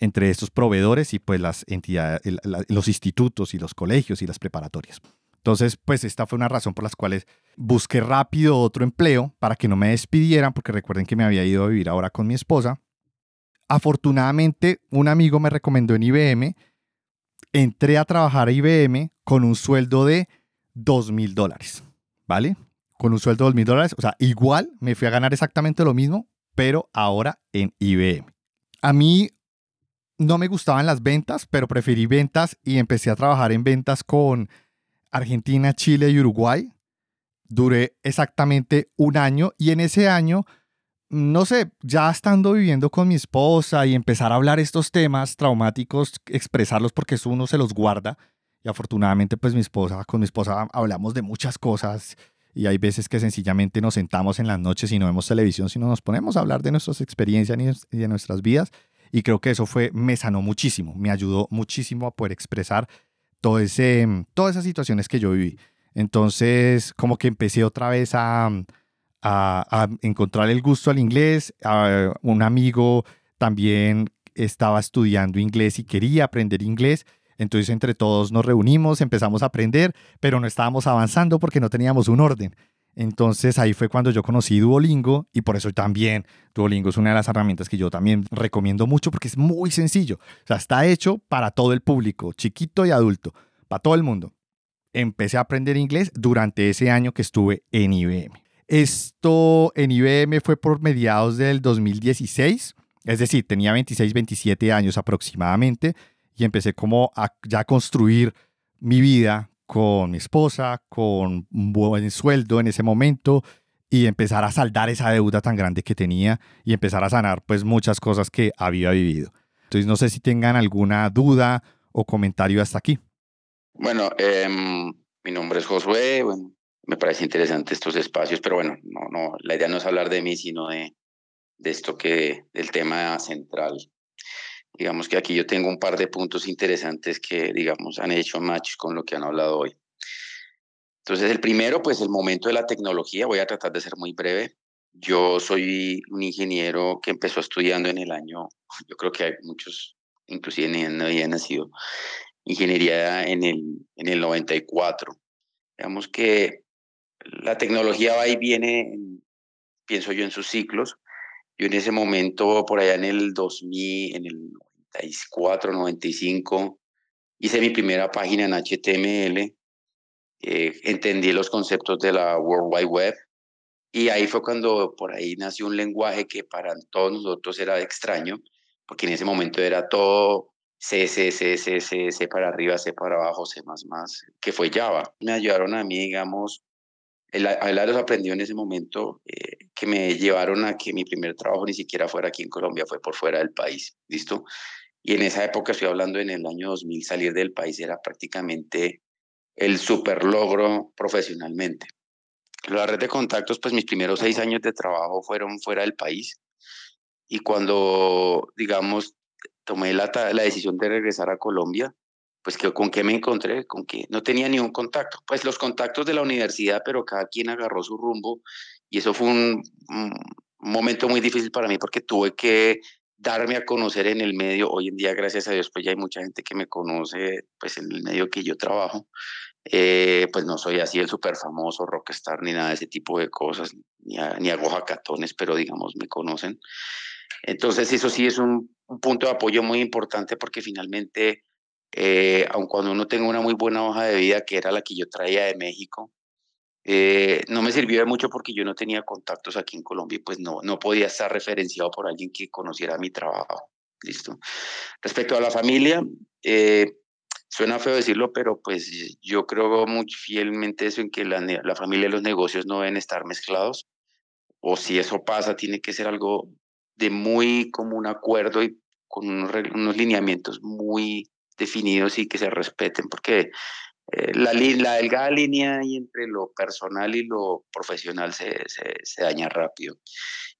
entre estos proveedores y pues las entidades, los institutos y los colegios y las preparatorias. Entonces, pues esta fue una razón por las cuales busqué rápido otro empleo para que no me despidieran, porque recuerden que me había ido a vivir ahora con mi esposa. Afortunadamente, un amigo me recomendó en IBM. Entré a trabajar a IBM con un sueldo de dos mil dólares, ¿vale? Con un sueldo de dos mil dólares, o sea, igual me fui a ganar exactamente lo mismo, pero ahora en IBM. A mí no me gustaban las ventas, pero preferí ventas y empecé a trabajar en ventas con Argentina, Chile y Uruguay. Duré exactamente un año y en ese año, no sé, ya estando viviendo con mi esposa y empezar a hablar estos temas traumáticos, expresarlos porque eso uno se los guarda. Y afortunadamente, pues mi esposa, con mi esposa hablamos de muchas cosas y hay veces que sencillamente nos sentamos en las noches y no vemos televisión, sino nos ponemos a hablar de nuestras experiencias y de nuestras vidas y creo que eso fue, me sanó muchísimo, me ayudó muchísimo a poder expresar todo ese, todas esas situaciones que yo viví. Entonces, como que empecé otra vez a, a, encontrar el gusto al inglés. un amigo también estaba estudiando inglés y quería aprender inglés. Entonces entre todos nos reunimos, empezamos a aprender, pero no estábamos avanzando porque no teníamos un orden. Entonces ahí fue cuando yo conocí Duolingo y por eso también Duolingo es una de las herramientas que yo también recomiendo mucho porque es muy sencillo. O sea, está hecho para todo el público, chiquito y adulto, para todo el mundo. Empecé a aprender inglés durante ese año que estuve en IBM. Esto en IBM fue por mediados del 2016, es decir, tenía 26, 27 años aproximadamente y empecé como a ya construir mi vida con mi esposa, con un buen sueldo en ese momento y empezar a saldar esa deuda tan grande que tenía y empezar a sanar pues muchas cosas que había vivido. Entonces no sé si tengan alguna duda o comentario hasta aquí. Bueno, em, mi nombre es Josué, me parece interesante estos espacios, pero bueno, no, no, la idea no es hablar de mí, sino de, de esto que, del tema central Digamos que aquí yo tengo un par de puntos interesantes que, digamos, han hecho match con lo que han hablado hoy. Entonces, el primero, pues el momento de la tecnología, voy a tratar de ser muy breve. Yo soy un ingeniero que empezó estudiando en el año, yo creo que hay muchos, inclusive no habían nacido, ingeniería en el, en el 94. Digamos que la tecnología va y viene, pienso yo, en sus ciclos. Yo en ese momento, por allá en el 2000, en el 94, 95, hice mi primera página en HTML, eh, entendí los conceptos de la World Wide Web y ahí fue cuando por ahí nació un lenguaje que para todos nosotros era extraño, porque en ese momento era todo C, C, C, C, C, C para arriba, C para abajo, C que fue Java. Me ayudaron a mí, digamos, el, los aprendió en ese momento eh, que me llevaron a que mi primer trabajo ni siquiera fuera aquí en Colombia, fue por fuera del país, ¿listo? Y en esa época, estoy hablando en el año 2000, salir del país era prácticamente el super logro profesionalmente. La red de contactos, pues mis primeros seis años de trabajo fueron fuera del país. Y cuando, digamos, tomé la, la decisión de regresar a Colombia, pues que, con qué me encontré, con que no tenía ni un contacto. Pues los contactos de la universidad, pero cada quien agarró su rumbo y eso fue un, momento muy difícil para mí porque tuve que darme a conocer en el medio. Hoy en día, gracias a Dios, pues ya hay mucha gente que me conoce pues en el medio que yo trabajo. Eh, pues no soy así el súper famoso rockstar ni nada de ese tipo de cosas, ni, ni hago hackatones, pero digamos me conocen. Entonces eso sí es un, un punto de apoyo muy importante porque finalmente eh, aun cuando uno tenga una muy buena hoja de vida, que era la que yo traía de México, Eh, no me sirvió de mucho porque yo no tenía contactos aquí en Colombia y pues no, no podía estar referenciado por alguien que conociera mi trabajo. Listo. Respecto a la familia, eh, suena feo decirlo, pero pues yo creo muy fielmente eso en que la, la familia y los negocios no deben estar mezclados. O si eso pasa, tiene que ser algo de muy común acuerdo y con unos, unos lineamientos muy definidos y que se respeten, porque eh, la, delgada línea y entre lo personal y lo profesional se, se, se, daña rápido.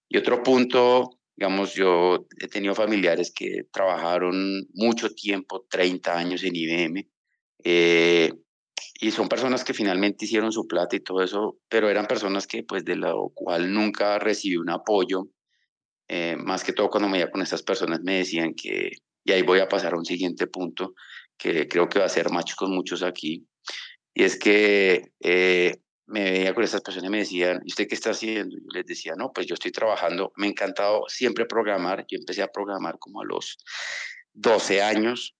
Y otro punto, digamos, yo he tenido familiares que trabajaron mucho tiempo, 30 años en IBM, eh, y son personas que finalmente hicieron su plata y todo eso, pero eran personas que pues de lo cual nunca recibí un apoyo, eh, más que todo cuando me iba con estas personas me decían que, y ahí voy a pasar a un siguiente punto, que creo que va a ser macho con muchos aquí, y es que eh, me veía con estas personas y me decían, ¿y usted qué está haciendo? Yo les decía, no, pues yo estoy trabajando, me ha encantado siempre programar, yo empecé a programar como a los 12 años,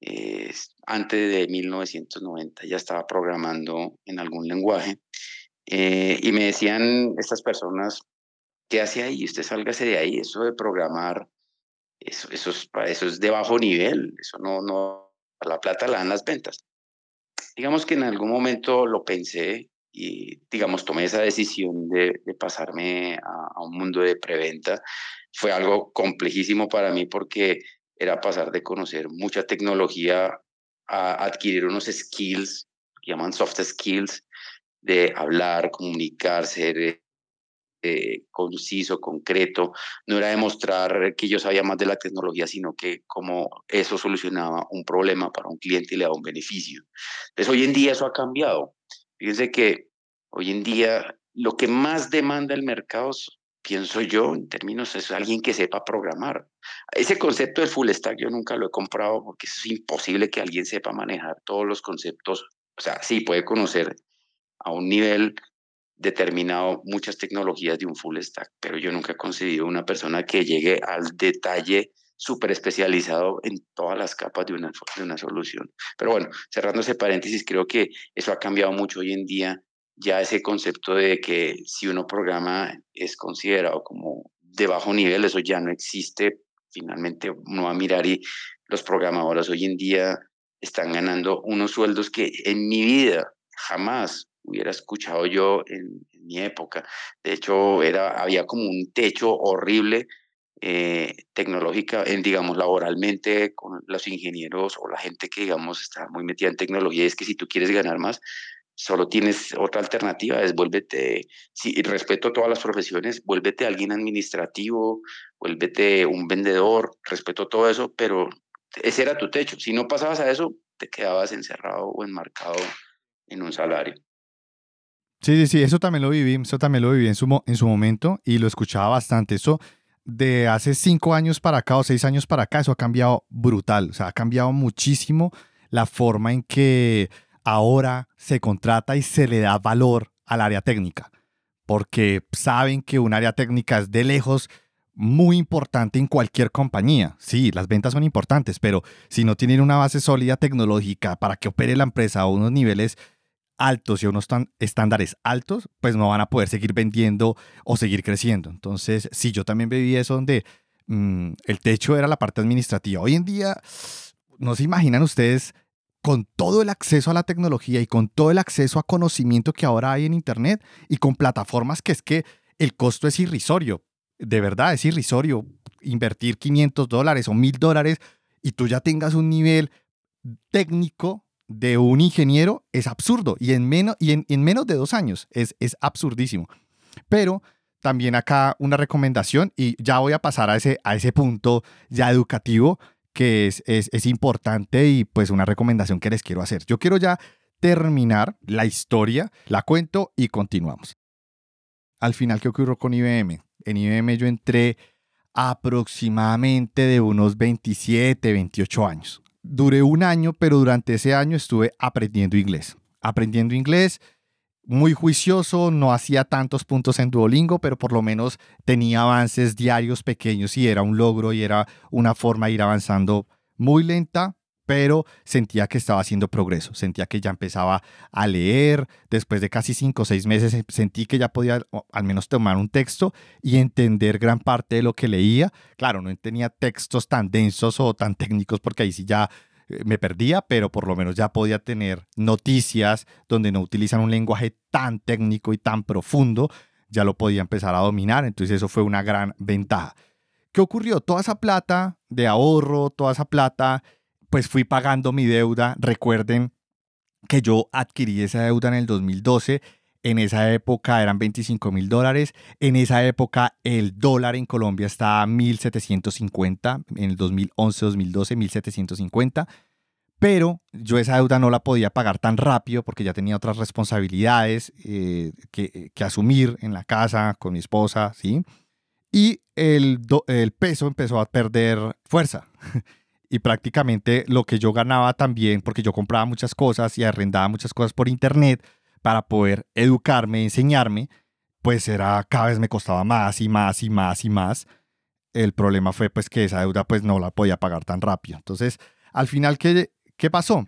eh, antes de 1990 ya estaba programando en algún lenguaje, eh, y me decían estas personas, ¿qué hace ahí? Usted sálgase de ahí, eso de programar, eso, eso, es, eso es de bajo nivel, eso no, no, la plata la dan las ventas. Digamos que en algún momento lo pensé y, digamos, tomé esa decisión de, de pasarme a, un mundo de preventa. Fue algo complejísimo para mí porque era pasar de conocer mucha tecnología a adquirir unos skills, llaman soft skills, de hablar, comunicar, ser eh, conciso, concreto, no era demostrar que yo sabía más de la tecnología, sino que como eso solucionaba un problema para un cliente y le daba un beneficio. Entonces hoy en día eso ha cambiado. Fíjense que hoy en día lo que más demanda el mercado, pienso yo, en términos, es alguien que sepa programar. Ese concepto del full stack yo nunca lo he comprado porque es imposible que alguien sepa manejar todos los conceptos. O sea, sí, puede conocer a un nivel determinado muchas tecnologías de un full stack, pero yo nunca he concebido una persona que llegue al detalle súper especializado en todas las capas de una, de una solución. Pero bueno, cerrando ese paréntesis, creo que eso ha cambiado mucho hoy en día. Ya ese concepto de que si uno programa es considerado como de bajo nivel, eso ya no existe. Finalmente uno va a mirar y los programadores hoy en día están ganando unos sueldos que en mi vida jamás hubiera escuchado yo en, en, mi época. De hecho, era, había como un techo horrible eh, tecnológica, en, digamos, laboralmente con los ingenieros o la gente que, digamos, está muy metida en tecnología. Es que si tú quieres ganar más, solo tienes otra alternativa, es vuélvete, si respeto todas las profesiones, vuélvete alguien administrativo, vuélvete un vendedor, respeto todo eso, pero ese era tu techo. Si no pasabas a eso, te quedabas encerrado o enmarcado en un salario. Sí, sí, sí, eso también lo viví, eso también lo viví en su, en su momento y lo escuchaba bastante. Eso de hace cinco años para acá o seis años para acá, eso ha cambiado brutal, o sea, ha cambiado muchísimo la forma en que ahora se contrata y se le da valor al área técnica, porque saben que un área técnica es de lejos muy importante en cualquier compañía. Sí, las ventas son importantes, pero si no tienen una base sólida tecnológica para que opere la empresa a unos niveles altos y a unos estándares altos, pues no van a poder seguir vendiendo o seguir creciendo. Entonces, sí, yo también viví eso donde mmm, el techo era la parte administrativa. Hoy en día, no se imaginan ustedes con todo el acceso a la tecnología y con todo el acceso a conocimiento que ahora hay en Internet y con plataformas que es que el costo es irrisorio. De verdad, es irrisorio invertir 500 dólares o 1000 dólares y tú ya tengas un nivel técnico de un ingeniero es absurdo y en menos, y en, en menos de dos años es, es absurdísimo. Pero también acá una recomendación y ya voy a pasar a ese, a ese punto ya educativo que es, es, es importante y pues una recomendación que les quiero hacer. Yo quiero ya terminar la historia, la cuento y continuamos. Al final, ¿qué ocurrió con IBM? En IBM yo entré aproximadamente de unos 27, 28 años duré un año, pero durante ese año estuve aprendiendo inglés. Aprendiendo inglés, muy juicioso, no hacía tantos puntos en Duolingo, pero por lo menos tenía avances diarios pequeños y era un logro y era una forma de ir avanzando muy lenta, pero sentía que estaba haciendo progreso, sentía que ya empezaba a leer, después de casi cinco o seis meses eh, sentí que ya podía al menos tomar un texto y entender gran parte de lo que leía. Claro, no tenía textos tan densos o tan técnicos porque ahí sí ya eh, me perdía, pero por lo menos ya podía tener noticias donde no utilizan un lenguaje tan técnico y tan profundo, ya lo podía empezar a dominar, entonces eso fue una gran ventaja. ¿Qué ocurrió? Toda esa plata de ahorro, toda esa plata pues fui pagando mi deuda. Recuerden que yo adquirí esa deuda en el 2012. En esa época eran 25 mil dólares. En esa época el dólar en Colombia estaba a 1.750. En el 2011-2012, 1.750. Pero yo esa deuda no la podía pagar tan rápido porque ya tenía otras responsabilidades eh, que, que, asumir en la casa con mi esposa, ¿sí? Y el, el peso empezó a perder fuerza. y prácticamente lo que yo ganaba también, porque yo compraba muchas cosas y arrendaba muchas cosas por internet para poder educarme, enseñarme, pues era cada vez me costaba más y más y más y más. El problema fue pues que esa deuda pues no la podía pagar tan rápido. Entonces, al final, ¿qué, qué pasó?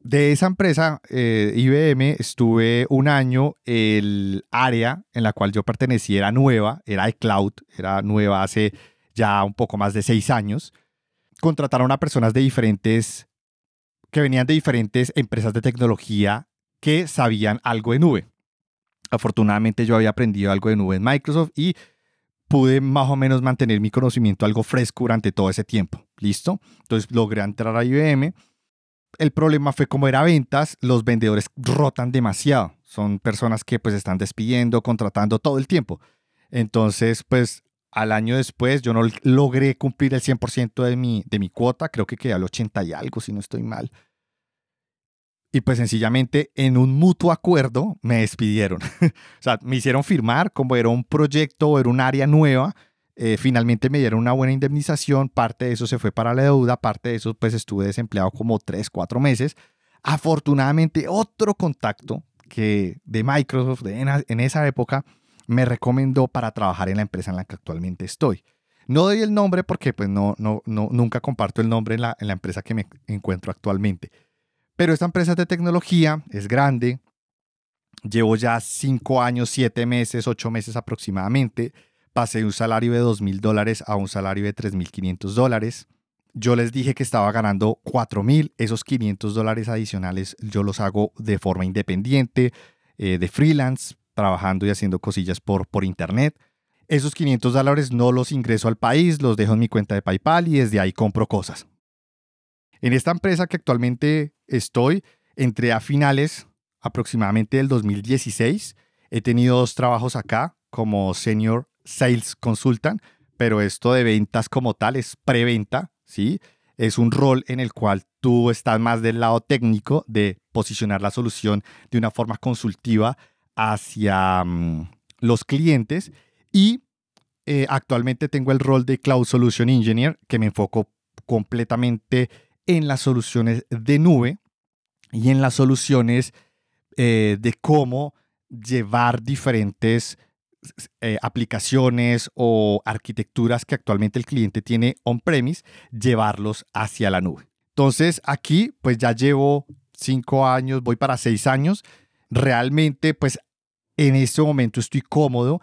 De esa empresa, eh, IBM, estuve un año, el área en la cual yo pertenecía era nueva, era de cloud, era nueva hace ya un poco más de seis años contrataron a personas de diferentes, que venían de diferentes empresas de tecnología que sabían algo de nube. Afortunadamente yo había aprendido algo de nube en Microsoft y pude más o menos mantener mi conocimiento algo fresco durante todo ese tiempo. ¿Listo? Entonces logré entrar a IBM. El problema fue como era ventas, los vendedores rotan demasiado. Son personas que pues están despidiendo, contratando todo el tiempo. Entonces, pues al año después yo no logré cumplir el 100% de mi, de mi cuota, creo que quedé al 80 y algo, si no estoy mal. Y pues sencillamente en un mutuo acuerdo me despidieron. o sea, me hicieron firmar como era un proyecto, era un área nueva. Eh, finalmente me dieron una buena indemnización, parte de eso se fue para la deuda, parte de eso pues estuve desempleado como 3, 4 meses. Afortunadamente otro contacto que de Microsoft en esa época me recomendó para trabajar en la empresa en la que actualmente estoy. No doy el nombre porque pues no, no, no, nunca comparto el nombre en la, en la empresa que me encuentro actualmente. Pero esta empresa de tecnología es grande. Llevo ya cinco años, siete meses, ocho meses aproximadamente. Pasé de un salario de dos mil dólares a un salario de tres mil quinientos dólares. Yo les dije que estaba ganando cuatro mil. Esos 500 dólares adicionales yo los hago de forma independiente, eh, de freelance, trabajando y haciendo cosillas por, por internet. Esos 500 dólares no los ingreso al país, los dejo en mi cuenta de PayPal y desde ahí compro cosas. En esta empresa que actualmente estoy, entré a finales aproximadamente del 2016. He tenido dos trabajos acá como Senior Sales Consultant, pero esto de ventas como tal es preventa, ¿sí? Es un rol en el cual tú estás más del lado técnico de posicionar la solución de una forma consultiva hacia mm, los clientes y eh, actualmente tengo el rol de Cloud Solution Engineer que me enfoco completamente en las soluciones de nube y en las soluciones eh, de cómo llevar diferentes eh, aplicaciones o arquitecturas que actualmente el cliente tiene on-premise, llevarlos hacia la nube. Entonces aquí pues ya llevo cinco años, voy para seis años. Realmente pues en este momento estoy cómodo.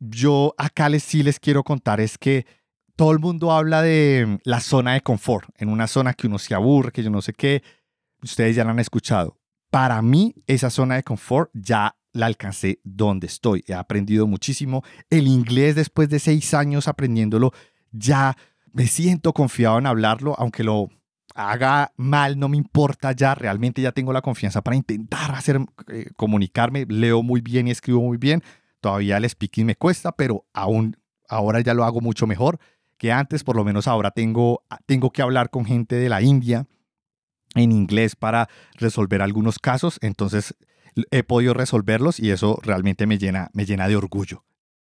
Yo acá les sí les quiero contar es que todo el mundo habla de la zona de confort, en una zona que uno se aburre, que yo no sé qué. Ustedes ya la han escuchado. Para mí, esa zona de confort ya la alcancé donde estoy. He aprendido muchísimo. El inglés, después de seis años aprendiéndolo, ya me siento confiado en hablarlo, aunque lo haga mal, no me importa ya, realmente ya tengo la confianza para intentar hacer, eh, comunicarme, leo muy bien y escribo muy bien, todavía el speaking me cuesta, pero aún ahora ya lo hago mucho mejor que antes, por lo menos ahora tengo, tengo que hablar con gente de la India en inglés para resolver algunos casos, entonces he podido resolverlos y eso realmente me llena, me llena de orgullo.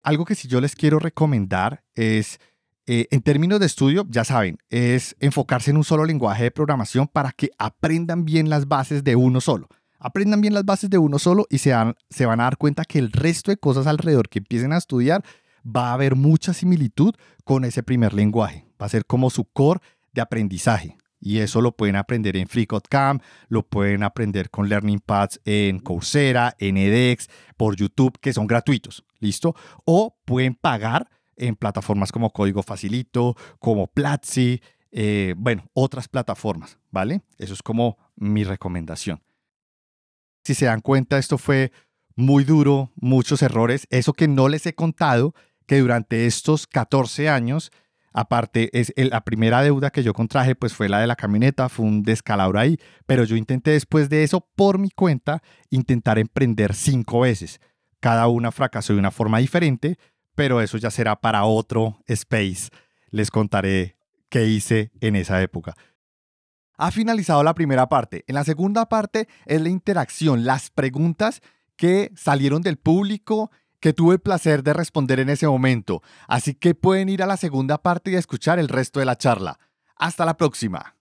Algo que sí yo les quiero recomendar es eh, en términos de estudio, ya saben, es enfocarse en un solo lenguaje de programación para que aprendan bien las bases de uno solo. Aprendan bien las bases de uno solo y se, van a dar cuenta que el resto de cosas alrededor que empiecen a estudiar va a haber mucha similitud con ese primer lenguaje. Va a ser como su core de aprendizaje. Y eso lo pueden aprender en FreeCodeCamp, lo pueden aprender con Learning Pads en Coursera, en edX, por YouTube, que son gratuitos, ¿listo? O pueden pagar en plataformas como Código Facilito, como Platzi, eh, bueno, otras plataformas, ¿vale? Eso es como mi recomendación. Si se dan cuenta, esto fue muy duro, muchos errores. Eso que no les he contado, que durante estos 14 años, aparte, es la primera deuda que yo contraje, pues fue la de la camioneta, fue un descalabro ahí, pero yo intenté después de eso, por mi cuenta, intentar emprender cinco veces. Cada una fracasó de una forma diferente, pero eso ya será para otro space. Les contaré qué hice en esa época. Ha finalizado la primera parte. En la segunda parte es la interacción, las preguntas que salieron del público que tuve el placer de responder en ese momento. Así que pueden ir a la segunda parte y escuchar el resto de la charla. Hasta la próxima.